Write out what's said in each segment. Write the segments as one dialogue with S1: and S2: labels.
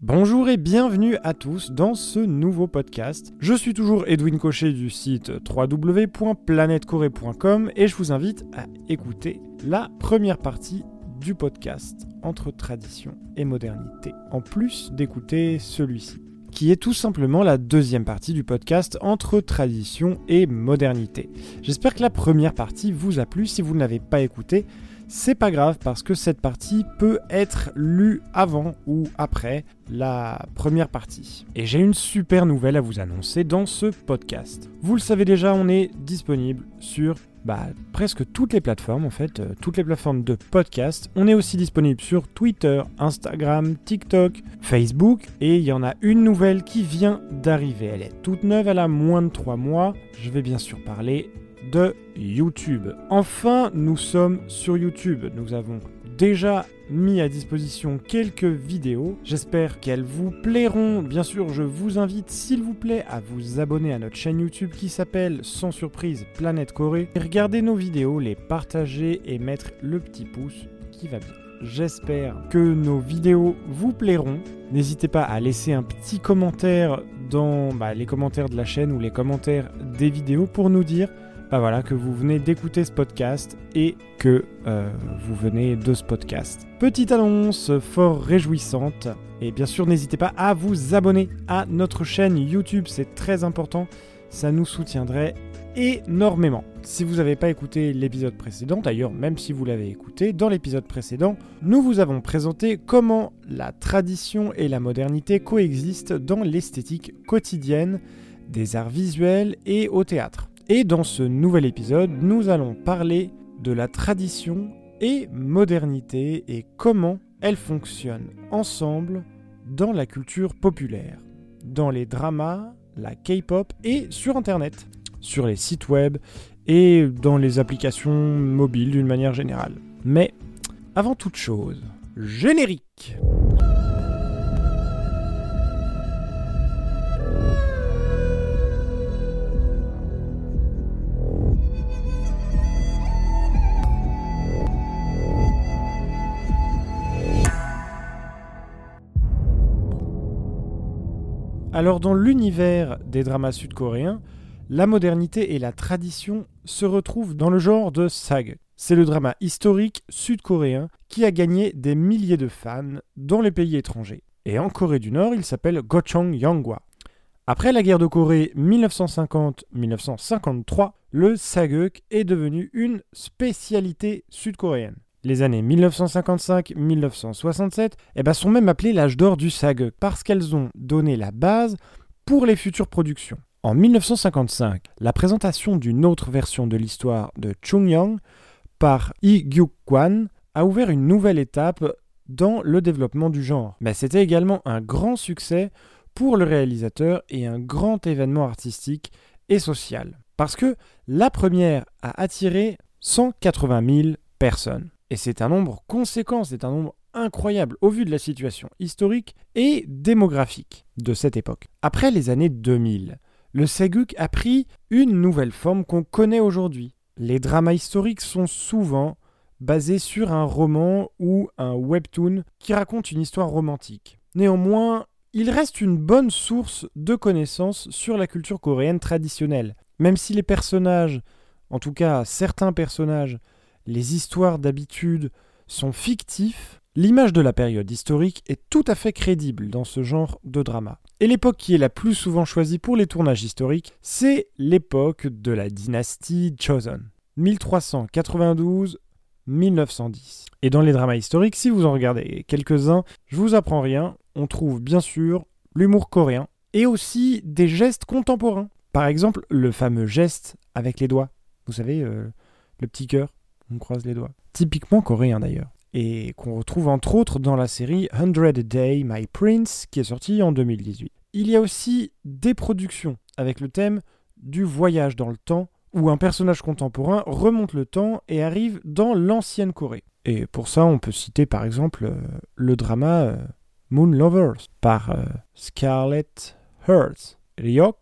S1: Bonjour et bienvenue à tous dans ce nouveau podcast. Je suis toujours Edwin Cochet du site www.planetcorée.com et je vous invite à écouter la première partie du podcast entre tradition et modernité, en plus d'écouter celui-ci, qui est tout simplement la deuxième partie du podcast entre tradition et modernité. J'espère que la première partie vous a plu. Si vous ne l'avez pas écouté, c'est pas grave parce que cette partie peut être lue avant ou après la première partie. Et j'ai une super nouvelle à vous annoncer dans ce podcast. Vous le savez déjà, on est disponible sur bah, presque toutes les plateformes en fait, euh, toutes les plateformes de podcast. On est aussi disponible sur Twitter, Instagram, TikTok, Facebook et il y en a une nouvelle qui vient d'arriver. Elle est toute neuve, elle a moins de 3 mois. Je vais bien sûr parler de YouTube. Enfin, nous sommes sur YouTube. Nous avons déjà mis à disposition quelques vidéos. J'espère qu'elles vous plairont. Bien sûr, je vous invite, s'il vous plaît, à vous abonner à notre chaîne YouTube qui s'appelle, sans surprise, Planète Corée. Regardez nos vidéos, les partager et mettre le petit pouce qui va bien. J'espère que nos vidéos vous plairont. N'hésitez pas à laisser un petit commentaire dans bah, les commentaires de la chaîne ou les commentaires des vidéos pour nous dire bah voilà, que vous venez d'écouter ce podcast et que euh, vous venez de ce podcast. Petite annonce fort réjouissante. Et bien sûr, n'hésitez pas à vous abonner à notre chaîne YouTube, c'est très important. Ça nous soutiendrait énormément. Si vous n'avez pas écouté l'épisode précédent, d'ailleurs même si vous l'avez écouté, dans l'épisode précédent, nous vous avons présenté comment la tradition et la modernité coexistent dans l'esthétique quotidienne des arts visuels et au théâtre. Et dans ce nouvel épisode, nous allons parler de la tradition et modernité et comment elles fonctionnent ensemble dans la culture populaire, dans les dramas, la K-pop et sur Internet, sur les sites web et dans les applications mobiles d'une manière générale. Mais avant toute chose, générique Alors dans l'univers des dramas sud-coréens, la modernité et la tradition se retrouvent dans le genre de sag. C'est le drama historique sud-coréen qui a gagné des milliers de fans dans les pays étrangers. Et en Corée du Nord, il s'appelle Gochong Yangwa. Après la guerre de Corée 1950-1953, le sageuk est devenu une spécialité sud-coréenne. Les années 1955-1967 eh ben, sont même appelées l'âge d'or du SAG parce qu'elles ont donné la base pour les futures productions. En 1955, la présentation d'une autre version de l'histoire de Chung-Young par Lee Gyuk-kwan a ouvert une nouvelle étape dans le développement du genre. Mais c'était également un grand succès pour le réalisateur et un grand événement artistique et social. Parce que la première a attiré 180 000 personnes. Et c'est un nombre conséquent, c'est un nombre incroyable au vu de la situation historique et démographique de cette époque. Après les années 2000, le Seguk a pris une nouvelle forme qu'on connaît aujourd'hui. Les dramas historiques sont souvent basés sur un roman ou un webtoon qui raconte une histoire romantique. Néanmoins, il reste une bonne source de connaissances sur la culture coréenne traditionnelle, même si les personnages, en tout cas certains personnages, les histoires d'habitude sont fictifs, l'image de la période historique est tout à fait crédible dans ce genre de drama. Et l'époque qui est la plus souvent choisie pour les tournages historiques, c'est l'époque de la dynastie Joseon. 1392-1910. Et dans les dramas historiques, si vous en regardez quelques-uns, je vous apprends rien, on trouve bien sûr l'humour coréen et aussi des gestes contemporains. Par exemple, le fameux geste avec les doigts. Vous savez, euh, le petit cœur on croise les doigts. Typiquement coréen d'ailleurs. Et qu'on retrouve entre autres dans la série 100 Day My Prince qui est sortie en 2018. Il y a aussi des productions avec le thème du voyage dans le temps où un personnage contemporain remonte le temps et arrive dans l'ancienne Corée. Et pour ça, on peut citer par exemple euh, le drama euh, Moon Lovers par euh, Scarlett Hearts, Ryok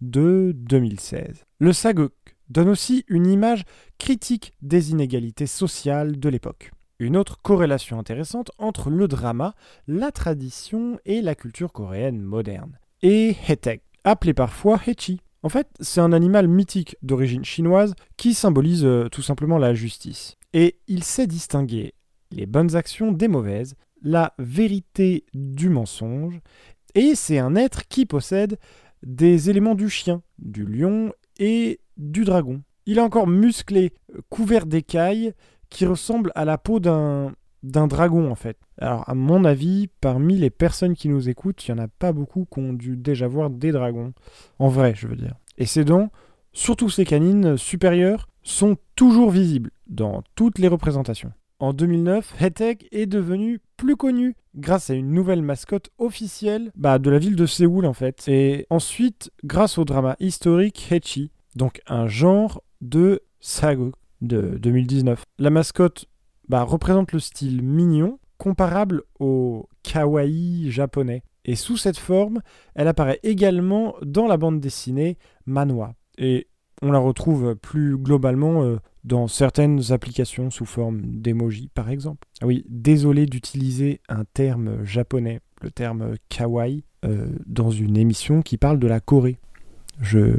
S1: de 2016. Le Saguk donne aussi une image critique des inégalités sociales de l'époque. Une autre corrélation intéressante entre le drama, la tradition et la culture coréenne moderne. Et Hetek, appelé parfois Hechi. En fait, c'est un animal mythique d'origine chinoise qui symbolise euh, tout simplement la justice. Et il sait distinguer les bonnes actions des mauvaises, la vérité du mensonge, et c'est un être qui possède des éléments du chien, du lion et du dragon. Il est encore musclé, couvert d'écailles, qui ressemble à la peau d'un d'un dragon en fait. Alors à mon avis, parmi les personnes qui nous écoutent, il n'y en a pas beaucoup qui ont dû déjà voir des dragons. En vrai, je veux dire. Et ses dents, surtout ses canines supérieures, sont toujours visibles dans toutes les représentations. En 2009, Hetek est devenu plus connu grâce à une nouvelle mascotte officielle bah, de la ville de Séoul en fait. Et ensuite, grâce au drama historique Hechi, donc un genre de sago de 2019. La mascotte bah, représente le style mignon, comparable au kawaii japonais. Et sous cette forme, elle apparaît également dans la bande dessinée Manhwa. Et on la retrouve plus globalement euh, dans certaines applications sous forme d'emoji, par exemple. Ah oui, désolé d'utiliser un terme japonais, le terme kawaii, euh, dans une émission qui parle de la Corée. Je,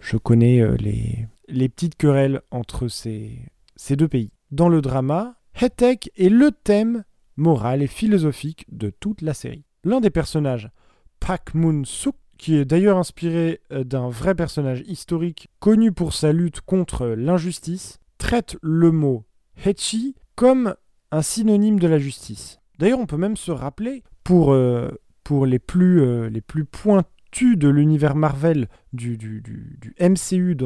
S1: je connais euh, les, les petites querelles entre ces, ces deux pays. Dans le drama, Hetek est le thème moral et philosophique de toute la série. L'un des personnages, Pak Moon Suk, qui est d'ailleurs inspiré euh, d'un vrai personnage historique connu pour sa lutte contre l'injustice, traite le mot Hechi comme un synonyme de la justice. D'ailleurs, on peut même se rappeler, pour, euh, pour les, plus, euh, les plus de l'univers Marvel du, MCU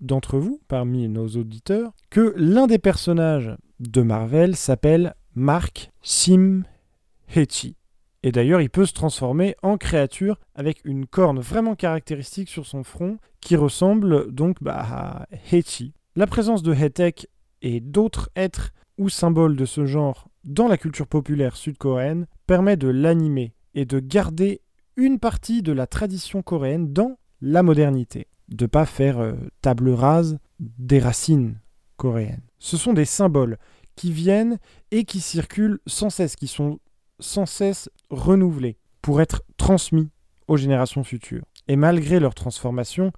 S1: d'entre vous, parmi nos auditeurs, que l'un des personnages de Marvel s'appelle Mark Sim Hechi. Et d'ailleurs, il peut se transformer en créature avec une corne vraiment caractéristique sur son front qui ressemble donc bah, à Hechi. La présence de Hetek et d'autres êtres ou symboles de ce genre dans la culture populaire sud-coréenne permet de l'animer et de garder une partie de la tradition coréenne dans la modernité, de pas faire euh, table rase des racines coréennes. Ce sont des symboles qui viennent et qui circulent sans cesse, qui sont sans cesse renouvelés pour être transmis aux générations futures. Et malgré leur transformation,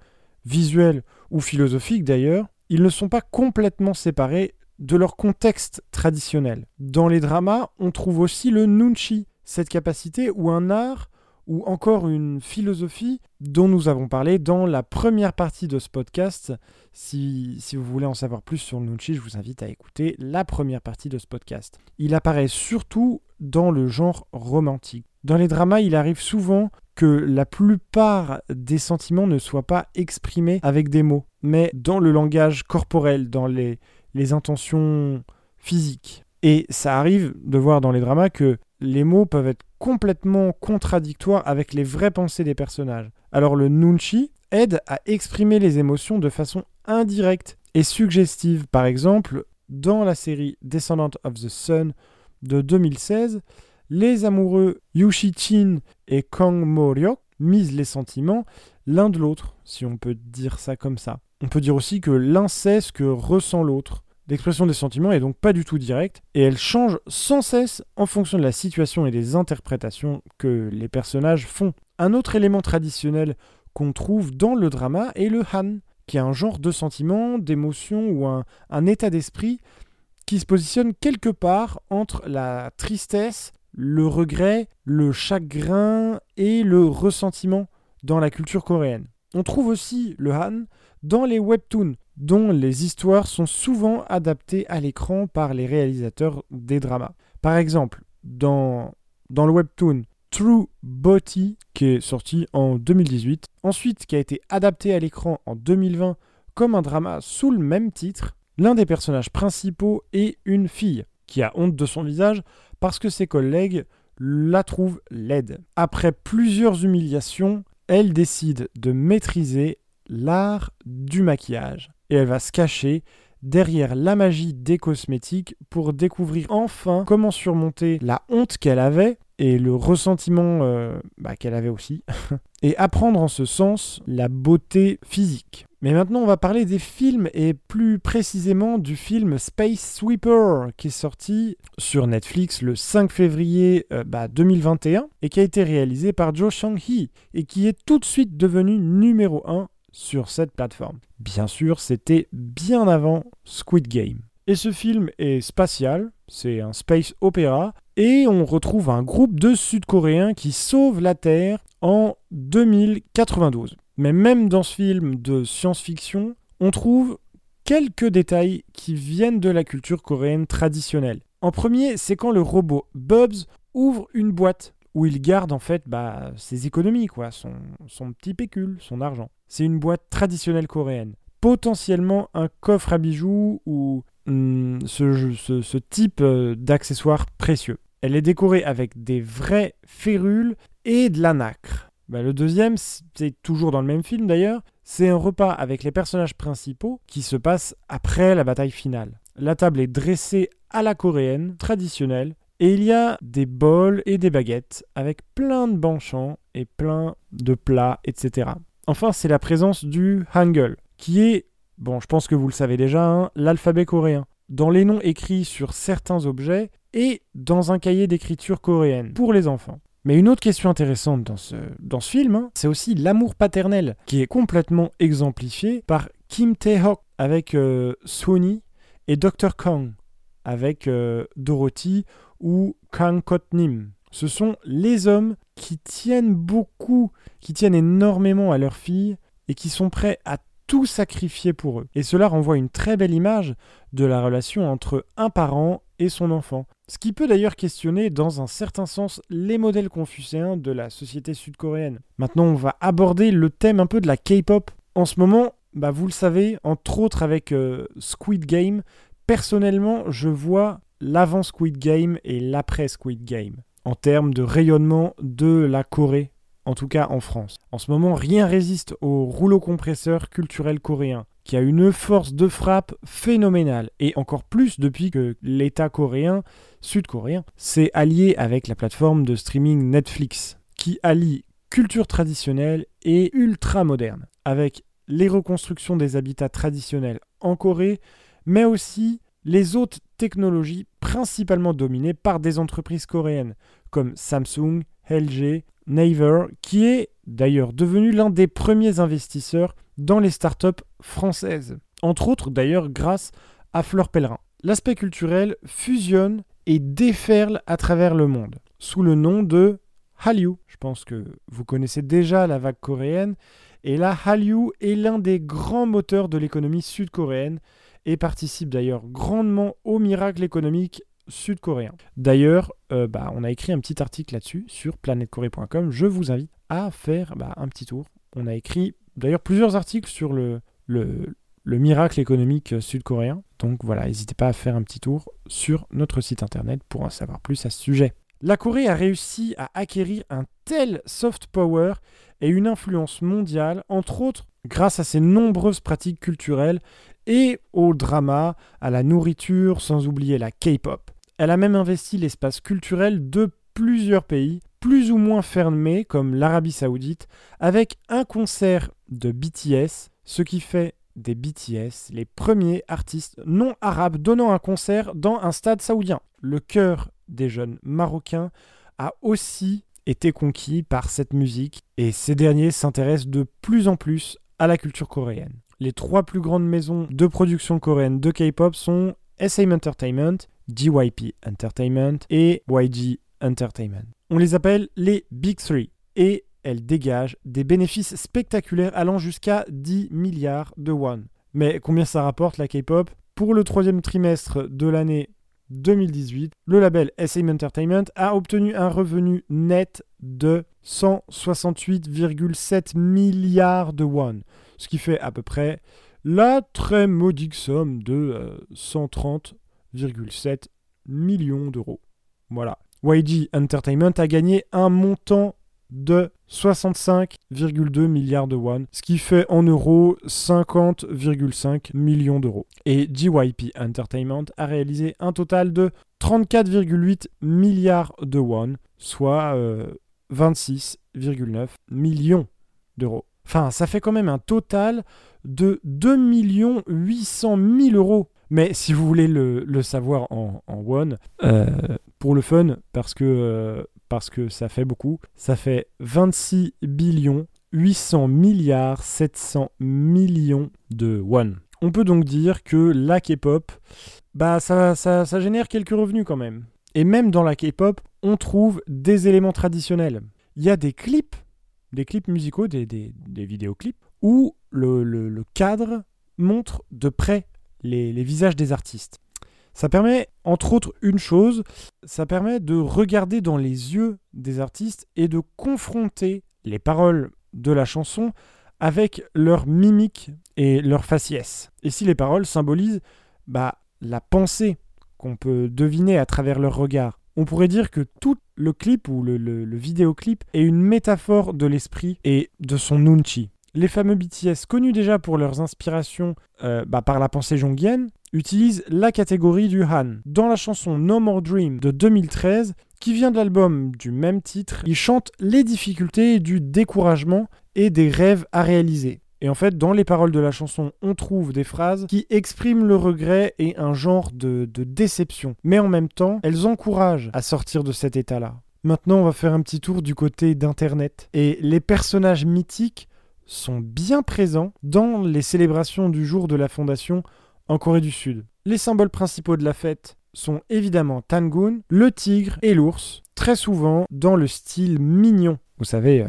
S1: visuelle ou philosophique d'ailleurs, ils ne sont pas complètement séparés de leur contexte traditionnel. Dans les dramas, on trouve aussi le nunchi, cette capacité ou un art ou encore une philosophie dont nous avons parlé dans la première partie de ce podcast. Si, si, vous voulez en savoir plus sur le Nunchi, je vous invite à écouter la première partie de ce podcast. Il apparaît surtout dans le genre romantique. Dans les dramas, il arrive souvent que la plupart des sentiments ne soient pas exprimés avec des mots, mais dans le langage corporel, dans les, les intentions physiques. Et ça arrive de voir dans les dramas que les mots peuvent être complètement contradictoires avec les vraies pensées des personnages. Alors le nunchi aide à exprimer les émotions de façon indirecte et suggestive. Par exemple, dans la série Descendant of the Sun de 2016, les amoureux Yushi-chin et Kang Moryok misent les sentiments l'un de l'autre, si on peut dire ça comme ça. On peut dire aussi que l'un sait ce que ressent l'autre. L'expression des sentiments est donc pas du tout directe et elle change sans cesse en fonction de la situation et des interprétations que les personnages font. Un autre élément traditionnel qu'on trouve dans le drama est le han, qui est un genre de sentiment, d'émotion ou un, un état d'esprit qui se positionne quelque part entre la tristesse, le regret, le chagrin et le ressentiment dans la culture coréenne. On trouve aussi le han dans les webtoons, dont les histoires sont souvent adaptées à l'écran par les réalisateurs des dramas. Par exemple, dans, le webtoon True Body, qui est sorti en 2018, ensuite qui a été adapté à l'écran en 2020 comme un drama sous le même titre, l'un des personnages principaux est une fille qui a honte de son visage parce que ses collègues la trouvent laide. Après plusieurs humiliations, elle décide de maîtriser l'art du maquillage et elle va se cacher derrière la magie des cosmétiques pour découvrir enfin comment surmonter la honte qu'elle avait et le ressentiment euh, bah, qu'elle avait aussi, et apprendre en ce sens la beauté physique. Mais maintenant, on va parler des films et plus précisément du film Space Sweeper qui est sorti sur Netflix le 5 février 2021 euh, bah, et qui a été réalisé par Joe Shang-hee et qui est tout de suite devenu numéro 1 sur cette plateforme. Bien sûr, c'était bien avant Squid Game. Et ce film est spatial, c'est un space opéra, et on retrouve un groupe de Sud-Coréens qui sauvent la Terre en 2092. Mais même dans ce film de science-fiction, on trouve quelques détails qui viennent de la culture coréenne traditionnelle. En premier, c'est quand le robot Bubs ouvre une boîte où il garde en fait bah, ses économies, quoi, son, petit pécule, son argent. C'est une boîte traditionnelle coréenne. Potentiellement un coffre à bijoux ou hmm, ce, type euh, d'accessoires précieux. Elle est décorée avec des vraies férules et de la nacre. Bah, le deuxième, c'est toujours dans le même film d'ailleurs, c'est un repas avec les personnages principaux qui se passe après la bataille finale. La table est dressée à la coréenne, traditionnelle, et il y a des bols et des baguettes avec plein de banchants et plein de plats, etc. Enfin, c'est la présence du Hangul, qui est, bon, je pense que vous le savez déjà, hein, l'alphabet coréen. Dans les noms écrits sur certains objets et dans un cahier d'écriture coréenne pour les enfants. Mais une autre question intéressante dans ce, film, hein, c'est aussi l'amour paternel, qui est complètement exemplifié par Kim Tae-hok avec euh, et Dr. Kang avec euh, Dorothy ou Kang Kot-nim. Ce sont les hommes qui tiennent beaucoup, qui tiennent énormément à leur fille et qui sont prêts à tout sacrifier pour eux. Et cela renvoie une très belle image de la relation entre un parent et son enfant. Ce qui peut d'ailleurs questionner dans un certain sens les modèles confucéens de la société sud-coréenne. Maintenant, on va aborder le thème un peu de la K-pop. En ce moment, bah vous le savez, entre autres avec euh, Squid Game, personnellement, je vois l'avant Squid Game et l'après Squid Game en termes de rayonnement de la Corée, en tout cas en France. En ce moment, rien résiste au rouleau compresseur culturel coréen, qui a une force de frappe phénoménale, et encore plus depuis que l'État coréen, sud-coréen, s'est allié avec la plateforme de streaming Netflix, qui allie culture traditionnelle et ultra moderne, avec les reconstructions des habitats traditionnels en Corée, mais aussi les autres technologies principalement dominées par des entreprises coréennes comme Samsung, LG, Naver, qui est d'ailleurs devenu l'un des premiers investisseurs dans les startups françaises. Entre autres d'ailleurs grâce à Fleur Pellerin. L'aspect culturel fusionne et déferle à travers le monde sous le nom de Hallyu. Je pense que vous connaissez déjà la vague coréenne et la Hallyu est l'un des grands moteurs de l'économie sud-coréenne et participe d'ailleurs grandement au miracle économique sud-coréen. D'ailleurs, euh, bah, on a écrit un petit article là-dessus sur planetcorée.com. Je vous invite à faire bah, un petit tour. On a écrit d'ailleurs plusieurs articles sur le, le, le miracle économique sud-coréen. Donc voilà, n'hésitez pas à faire un petit tour sur notre site internet pour en savoir plus à ce sujet. La Corée a réussi à acquérir un tel soft power et une influence mondiale, entre autres grâce à ses nombreuses pratiques culturelles et au drama, à la nourriture, sans oublier la K-pop. Elle a même investi l'espace culturel de plusieurs pays, plus ou moins fermés, comme l'Arabie saoudite, avec un concert de BTS, ce qui fait des BTS les premiers artistes non arabes donnant un concert dans un stade saoudien. Le cœur des jeunes marocains a aussi été conquis par cette musique et ces derniers s'intéressent de plus en plus à la culture coréenne. Les trois plus grandes maisons de production coréenne de K-pop sont SM Entertainment, JYP Entertainment et YG Entertainment. On les appelle les Big Three et elles dégagent des bénéfices spectaculaires allant jusqu'à 10 milliards de won. Mais combien ça rapporte la K-pop? Pour le troisième trimestre de l'année 2018, le label SM Entertainment a obtenu un revenu net de 168,7 milliards de won, ce qui fait à peu près la très modique somme de 130,7 euh, millions d'euros. Voilà. YG Entertainment a gagné un montant de 65,2 milliards de won, ce qui fait en euros 50,5 millions d'euros. Et JYP Entertainment a réalisé un total de 34,8 milliards de won, soit 26,9 euh, millions d'euros. Enfin, ça fait quand même un total de 2 800 000 euros. Mais si vous voulez le, savoir en, won, euh, pour le fun, parce que, euh, parce que ça fait beaucoup, ça fait 26 billions 800 milliards 700 millions de won. On peut donc dire que la K-pop, bah ça, ça génère quelques revenus quand même. Et même dans la K-pop, on trouve des éléments traditionnels. Il y a des clips, des clips musicaux, des, des, des vidéoclips, où le, le, cadre montre de près les, les visages des artistes. Ça permet, entre autres, une chose, ça permet de regarder dans les yeux des artistes et de confronter les paroles de la chanson avec leur mimique et leur faciès. Et si les paroles symbolisent bah, la pensée qu'on peut deviner à travers leur regard, on pourrait dire que tout le clip ou le, vidéoclip est une métaphore de l'esprit et de son nunchi. Les fameux BTS, connus déjà pour leurs inspirations euh, bah, par la pensée jongienne, utilisent la catégorie du Han. Dans la chanson No More Dream de 2013, qui vient de l'album du même titre, ils chantent les difficultés du découragement et des rêves à réaliser. Et en fait, dans les paroles de la chanson, on trouve des phrases qui expriment le regret et un genre de, déception. Mais en même temps, elles encouragent à sortir de cet état-là. Maintenant, on va faire un petit tour du côté d'Internet. Et les personnages mythiques sont bien présents dans les célébrations du jour de la fondation en Corée du Sud. Les symboles principaux de la fête sont évidemment Tangun, le tigre et l'ours, très souvent dans le style mignon. Vous savez, euh,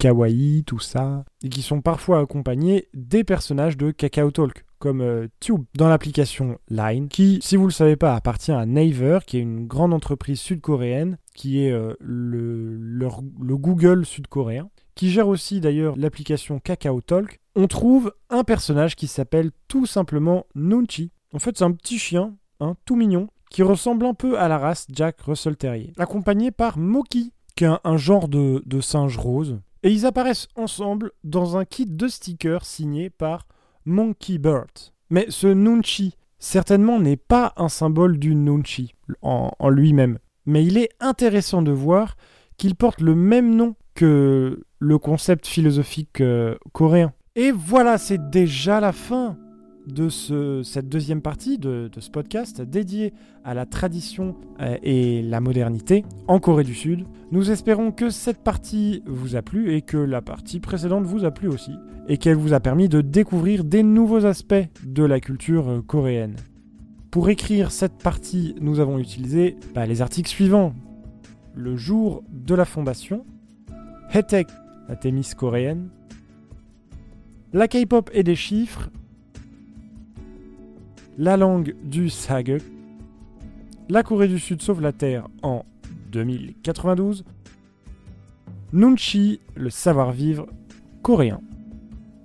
S1: kawaii, tout ça, et qui sont parfois accompagnés des personnages de Kakao Talk, comme euh, Tube dans l'application Line, qui, si vous ne le savez pas, appartient à Naver, qui est une grande entreprise sud-coréenne, qui est euh, le, le Google sud-coréen qui gère aussi d'ailleurs l'application Kakao Talk, on trouve un personnage qui s'appelle tout simplement Nunchi. En fait, c'est un petit chien, hein, tout mignon, qui ressemble un peu à la race Jack Russell Terrier, accompagné par Moki, qui est un, genre de singe rose. Et ils apparaissent ensemble dans un kit de stickers signé par Monkey Bird. Mais ce Nunchi, certainement, n'est pas un symbole du Nunchi en, lui-même. Mais il est intéressant de voir qu'il porte le même nom que le concept philosophique euh, coréen. Et voilà, c'est déjà la fin de ce, cette deuxième partie de, ce podcast dédié à la tradition euh, et la modernité en Corée du Sud. Nous espérons que cette partie vous a plu et que la partie précédente vous a plu aussi et qu'elle vous a permis de découvrir des nouveaux aspects de la culture euh, coréenne. Pour écrire cette partie, nous avons utilisé bah, les articles suivants. Le jour de la fondation, Hetek la Thémis coréenne. La K-pop et des chiffres. La langue du Sage. La Corée du Sud sauve la Terre en 2092. Nunchi, le savoir-vivre coréen.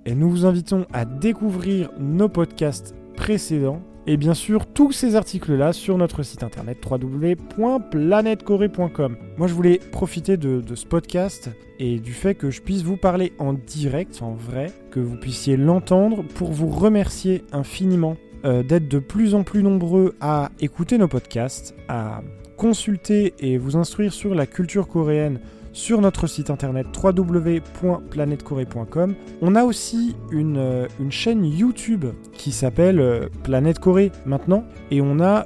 S1: Et nous vous invitons à découvrir nos podcasts précédents et bien sûr tous ces articles-là sur notre site internet www.planetcorée.com. Moi je voulais profiter de, ce podcast et du fait que je puisse vous parler en direct, en vrai, que vous puissiez l'entendre pour vous remercier infiniment euh, d'être de plus en plus nombreux à écouter nos podcasts, à consulter et vous instruire sur la culture coréenne sur notre site internet www.planetcorée.com. On a aussi une, euh, une, chaîne YouTube qui s'appelle euh, Planète Corée maintenant. Et on a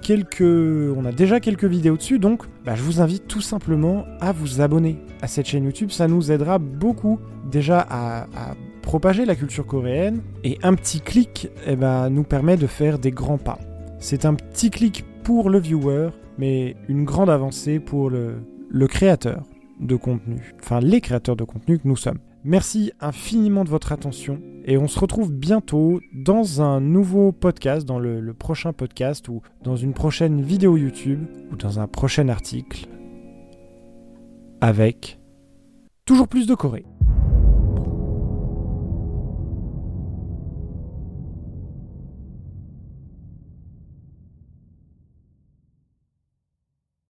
S1: quelques on a déjà quelques vidéos dessus. Donc bah, je vous invite tout simplement à vous abonner à cette chaîne YouTube, ça nous aidera beaucoup déjà à, propager la culture coréenne et un petit clic eh ben, nous permet de faire des grands pas. C'est un petit clic pour le viewer mais une grande avancée pour le, le créateur de contenu, enfin les créateurs de contenu que nous sommes. Merci infiniment de votre attention et on se retrouve bientôt dans un nouveau podcast, dans le, prochain podcast ou dans une prochaine vidéo YouTube ou dans un prochain article avec toujours plus de Corée.